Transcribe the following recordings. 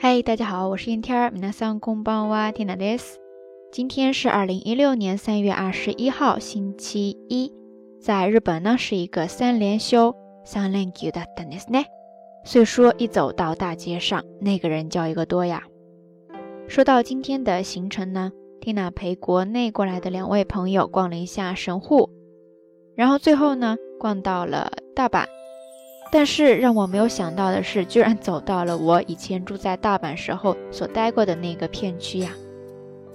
嗨，大家好，我是燕天儿，米娜桑公邦哇天娜です。今天是二零一六年三月二十一号，星期一，在日本呢是一个三连休，三連休的等ですね。所以说一走到大街上，那个人叫一个多呀。说到今天的行程呢，Tina 陪国内过来的两位朋友逛了一下神户，然后最后呢逛到了大阪。 但是让我没有想到的是，居然走到了我以前住在大阪时候所待过的那个片区呀！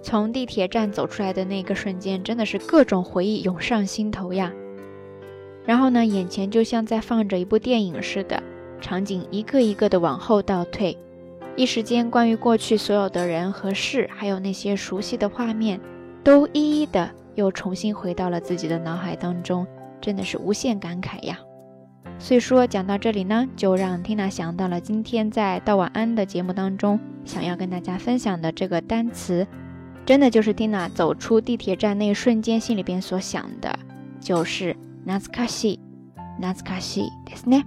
从地铁站走出来的那个瞬间，真的是各种回忆涌上心头呀。然后呢，眼前就像在放着一部电影似的，场景一个一个的往后倒退，一时间关于过去所有的人和事，还有那些熟悉的画面，都一一的又重新回到了自己的脑海当中，真的是无限感慨呀。所以说讲到这里呢，就让 Tina 想到了今天在道晚安的节目当中想要跟大家分享的这个单词，真的就是 Tina 走出地铁站那一瞬间心里边所想的，就是 “natsukashi”，“natsukashi” ですね，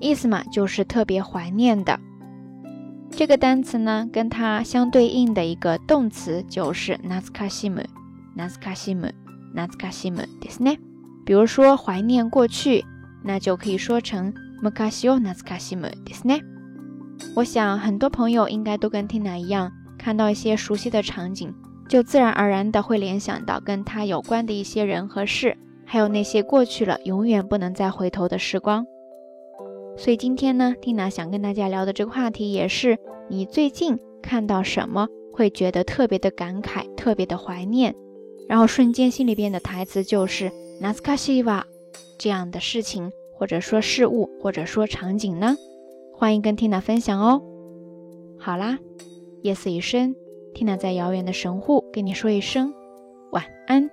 意思嘛就是特别怀念的。这个单词呢，跟它相对应的一个动词就是 “natsukashimu”，“natsukashimu”，“natsukashimu” ですね。比如说怀念过去。 那就可以说成 “mukashiyo natsukashimu” ですね。我想很多朋友应该都跟 Tina 一样，看到一些熟悉的场景，就自然而然的会联想到跟他有关的一些人和事，还有那些过去了永远不能再回头的时光。所以今天呢，Tina 想跟大家聊的这个话题也是：你最近看到什么会觉得特别的感慨、特别的怀念，然后瞬间心里边的台词就是 “natsukashiwa”。 这样的事情，或者说事物，或者说场景呢？欢迎跟缇娜分享哦。好啦，夜色已深缇娜在遥远的神户跟你说一声晚安。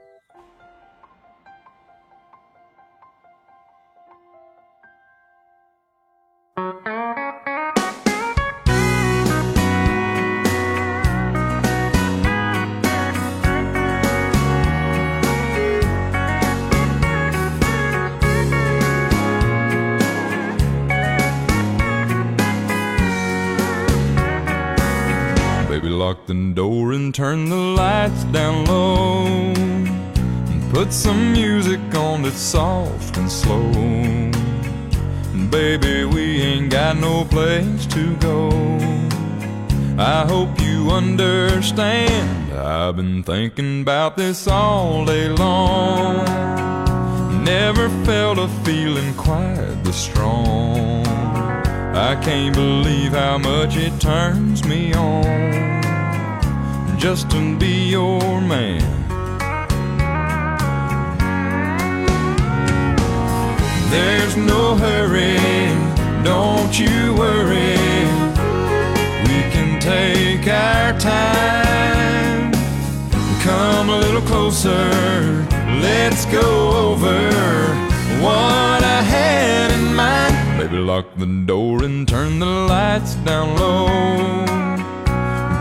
Lock the door and turn the lights down low. And put some music on that's soft and slow. And baby, we ain't got no place to go. I hope you understand. I've been thinking about this all day long. Never felt a feeling quite this strong. I can't believe how much it turns me on just to be your man. There's no hurry, don't you worry. We can take our time. Come a little closer, let's go over what I had in mind. Baby, lock the door and turn the lights down low.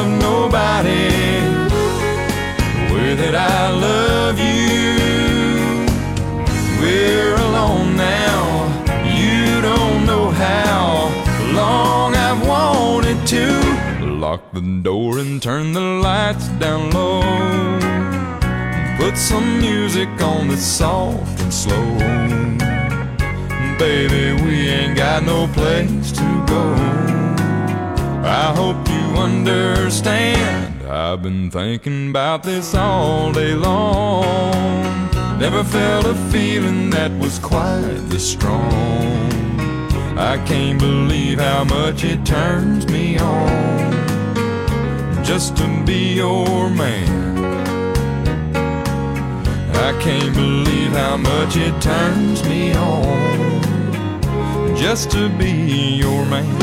Loved nobody the way that I love you. We're alone now, you don't know how long I've wanted to lock the door and turn the lights down low. Put some music on that's soft and slow. Baby, we ain't got no place to go. I hope you understand. I've been thinking about this all day long. Never felt a feeling that was quite this strong. I can't believe how much it turns me on just to be your man. I can't believe how much it turns me on just to be your man.